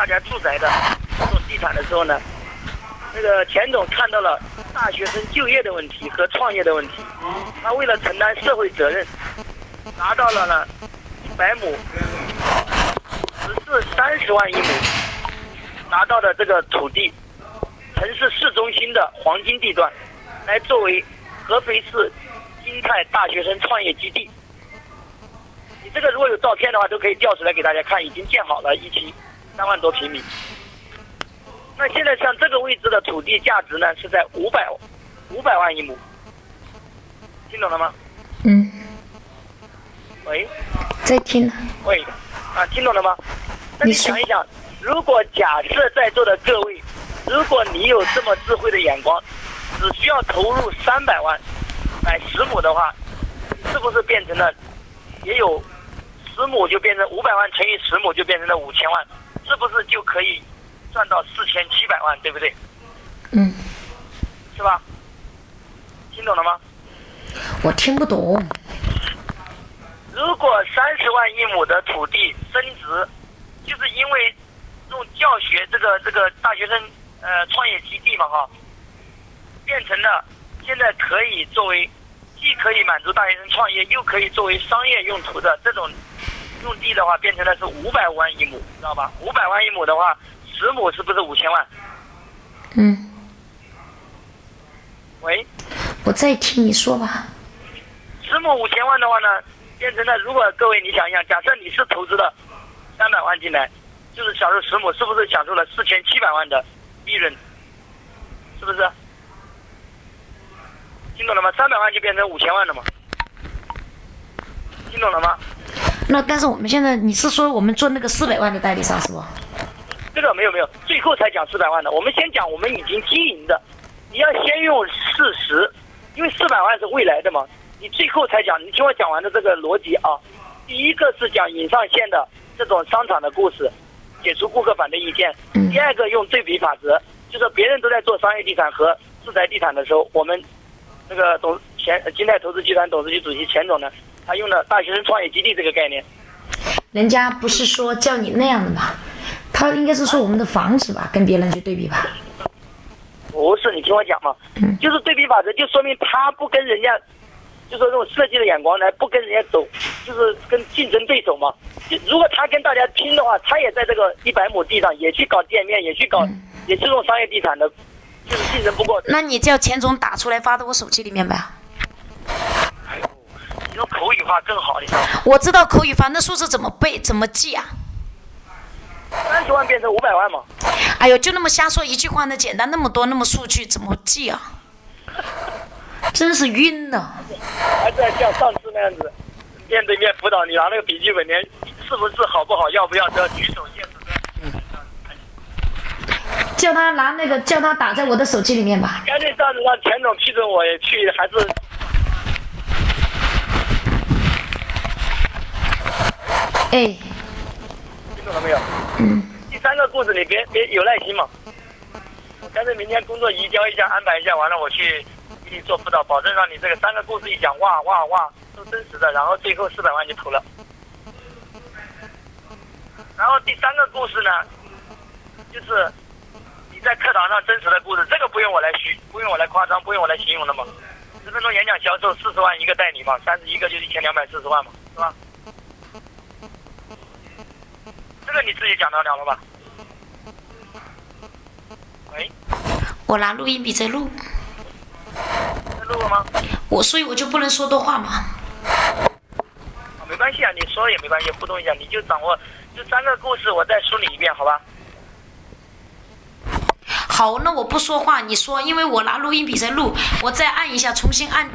大家住宅的这种地产的时候呢，那个钱总看到了大学生就业的问题和创业的问题，他为了承担社会责任，拿到了呢一百亩，只是三十万一亩拿到的这个土地，城市市中心的黄金地段，来作为合肥市金泰大学生创业基地。你这个如果有照片的话，都可以调出来给大家看，已经建好了一期三万多平米。那现在像这个位置的土地价值呢，是在五百五百万一亩，听懂了吗？嗯，喂在听。喂，啊，听懂了吗？那你想一想，如果假设在座的各位，如果你有这么智慧的眼光，只需要投入三百万买十亩的话，是不是变成了也有十亩就变成五百万乘以十亩就变成了五千万，是不是就可以赚到四千七百万，对不对？嗯，是吧？听懂了吗？我听不懂。如果三十万一亩的土地升值，就是因为用教学这个这个大学生呃创业基地嘛哈，变成了现在可以作为既可以满足大学生创业，又可以作为商业用途的这种的话，变成了是五百万一亩，知道吧？五百万一亩的话，十亩是不是五千万？嗯，喂，我在听你说吧。十亩五千万的话呢，变成了如果各位你想一想，假设你是投资的三百万进来，就是享受十亩，是不是享受了四千七百万的利润？是不是？听懂了吗？三百万就变成五千万了嘛？听懂了吗？那但是我们现在你是说我们做那个四百万的代理商是不？这个没有没有，最后才讲四百万的。我们先讲我们已经经营的，你要先用事实，因为四百万是未来的嘛。你最后才讲，你听我讲完的这个逻辑啊。第一个是讲引上线的这种商场的故事，解除顾客反对意见。嗯第二个用对比法则，就是别人都在做商业地产和住宅地产的时候，我们那个董钱金泰投资集团董事局主席钱总呢，他用了大学生创业基地这个概念。人家不是说叫你那样的吧？他应该是说我们的房子吧，跟别人去对比吧。不是，你听我讲嘛，嗯就是对比法则，就说明他不跟人家，就说这种设计的眼光来不跟人家走，就是跟竞争对手嘛。就如果他跟大家拼的话，他也在这个一百亩地上也去搞店面，也去搞，也是这种商业地产的，就是竞争不过。那你叫钱总打出来发到我手机里面呗。哎呦，你用口语化更好，你知道吗？我知道口语化，那数字怎么背怎么记啊？三十万变成五百万嘛，哎呦，就那么瞎说一句话，那简单那么多，那么数据怎么记啊？真是晕了。还在像上次那样子面对面辅导你拿那个笔记本，连是不是好不好，要不要都要举手。叫他拿那个，叫他打在我的手机里面吧。干脆这样子让钱总批准我也去，还是哎，听懂了没有？嗯，第三个故事你别别有耐心嘛，干脆明天工作移交一下，安排一下，完了我去给你做辅导，保证让你这个三个故事一讲，哇哇哇，都真实的，然后最后四百万就投了。然后第三个故事呢，就是你在课堂上真实的故事，这个不用我来虚，不用我来夸张，不用我来形容的嘛。十分钟演讲销售四十万一个代理嘛，三十一个就一千两百四十万嘛，是吧？自己讲得了了吧？喂，我拿录音笔在录，在录了吗？我所以我就不能说多话吗。啊，没关系啊，你说也没关系，互动一下，你就掌握这三个故事，我再梳理一遍，好吧？好，那我不说话，你说，因为我拿录音笔在录，我再按一下，重新按掉。